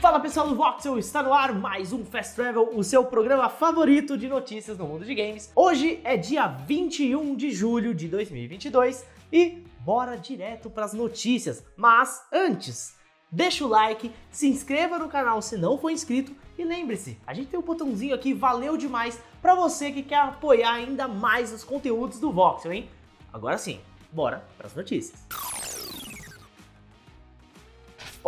Fala pessoal do Voxel, está no ar mais um Fast Travel, o seu programa favorito de notícias no mundo de games. Hoje é dia 21 de julho de 2022 e bora direto para as notícias. Mas antes, deixa o like, se inscreva no canal se não for inscrito e lembre-se, a gente tem um botãozinho aqui, valeu demais para você que quer apoiar ainda mais os conteúdos do Voxel, hein? Agora sim, bora para as notícias.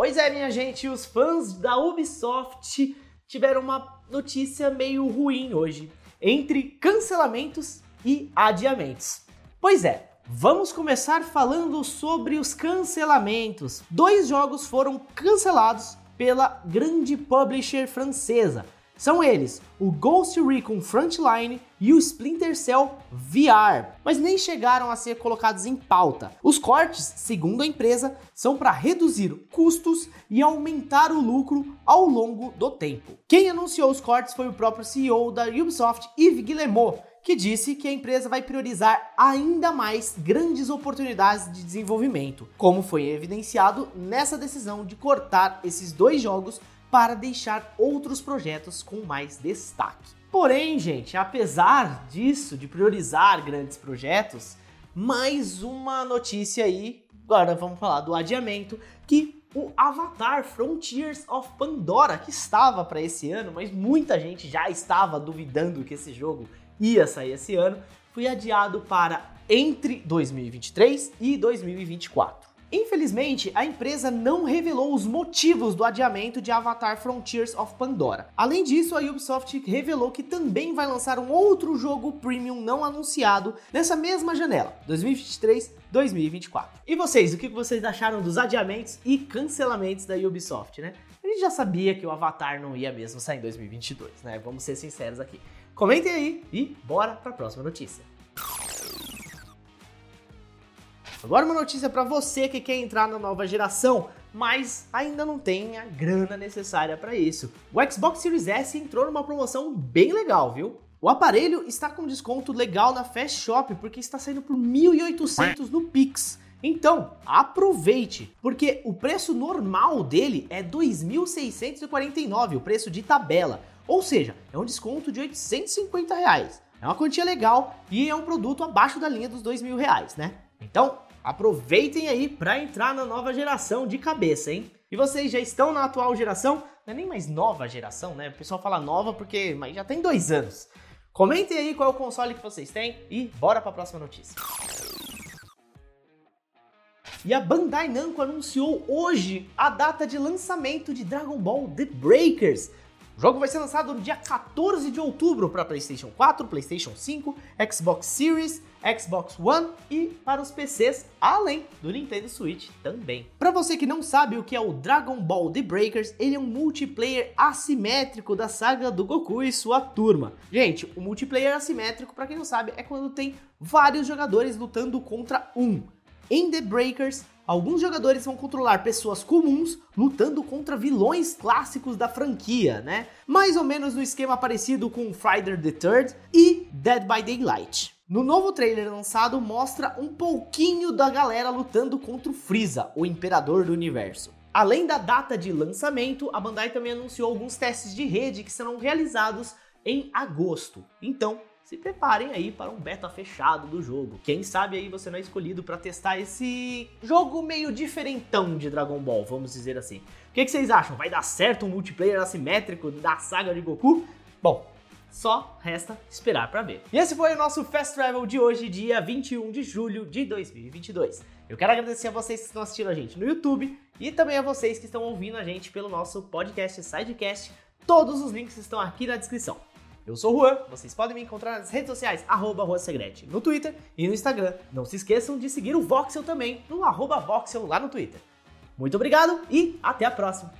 Pois é, minha gente, os fãs da Ubisoft tiveram uma notícia meio ruim hoje, entre cancelamentos e adiamentos. Pois é, vamos começar falando sobre os cancelamentos. Dois jogos foram cancelados pela grande publisher francesa, são eles o Ghost Recon Frontline e o Splinter Cell VR, mas nem chegaram a ser colocados em pauta. Os cortes, segundo a empresa, são para reduzir custos e aumentar o lucro ao longo do tempo. Quem anunciou os cortes foi o próprio CEO da Ubisoft, Yves Guillemot, que disse que a empresa vai priorizar ainda mais grandes oportunidades de desenvolvimento, como foi evidenciado nessa decisão de cortar esses dois jogos para deixar outros projetos com mais destaque. Porém, gente, apesar disso, de priorizar grandes projetos, mais uma notícia aí, agora vamos falar do adiamento, que o Avatar Frontiers of Pandora, que estava para esse ano, mas muita gente já estava duvidando que esse jogo ia sair esse ano, foi adiado para entre 2023 e 2024. Infelizmente, a empresa não revelou os motivos do adiamento de Avatar Frontiers of Pandora. Além disso, a Ubisoft revelou que também vai lançar um outro jogo premium não anunciado nessa mesma janela, 2023-2024. E vocês, o que vocês acharam dos adiamentos e cancelamentos da Ubisoft, né? A gente já sabia que o Avatar não ia mesmo sair em 2022, né? Vamos ser sinceros aqui. Comentem aí e bora para a próxima notícia. Agora uma notícia para você que quer entrar na nova geração, mas ainda não tem a grana necessária para isso. O Xbox Series S entrou numa promoção bem legal, viu? O aparelho está com desconto legal na Fast Shop porque está saindo por 1.800 no Pix. Então, aproveite, porque o preço normal dele é 2.649, o preço de tabela. Ou seja, é um desconto de 850 reais. É uma quantia legal e é um produto abaixo da linha dos dois mil reais, né? Então, Aproveitem aí para entrar na nova geração de cabeça, hein? E vocês já estão na atual geração? Não é nem mais nova geração, né? O pessoal fala nova porque mas já tem dois anos. Comentem aí qual é o console que vocês têm e bora para a próxima notícia. E a Bandai Namco anunciou hoje a data de lançamento de Dragon Ball The Breakers, o jogo vai ser lançado no dia 14 de outubro para PlayStation 4, PlayStation 5, Xbox Series, Xbox One e para os PCs, além do Nintendo Switch também. Para você que não sabe o que é o Dragon Ball The Breakers, ele é um multiplayer assimétrico da saga do Goku e sua turma. Gente, o multiplayer assimétrico, para quem não sabe, é quando tem vários jogadores lutando contra um. Em The Breakers, alguns jogadores vão controlar pessoas comuns lutando contra vilões clássicos da franquia, né? Mais ou menos no esquema parecido com Friday the Third e Dead by Daylight. No novo trailer lançado mostra um pouquinho da galera lutando contra o Freeza, o imperador do universo. Além da data de lançamento, a Bandai também anunciou alguns testes de rede que serão realizados em agosto. Então, se preparem aí para um beta fechado do jogo. Quem sabe aí você não é escolhido para testar esse jogo meio diferentão de Dragon Ball, vamos dizer assim. O que, que vocês acham? Vai dar certo um multiplayer assimétrico da saga de Goku? Bom, só resta esperar para ver. E esse foi o nosso Fast Travel de hoje, dia 21 de julho de 2022. Eu quero agradecer a vocês que estão assistindo a gente no YouTube e também a vocês que estão ouvindo a gente pelo nosso podcast Sidecast. Todos os links estão aqui na descrição. Eu sou o Juan, vocês podem me encontrar nas redes sociais, arroba Segrete, no Twitter e no Instagram. Não se esqueçam de seguir o Voxel também, no arroba Voxel lá no Twitter. Muito obrigado e até a próxima!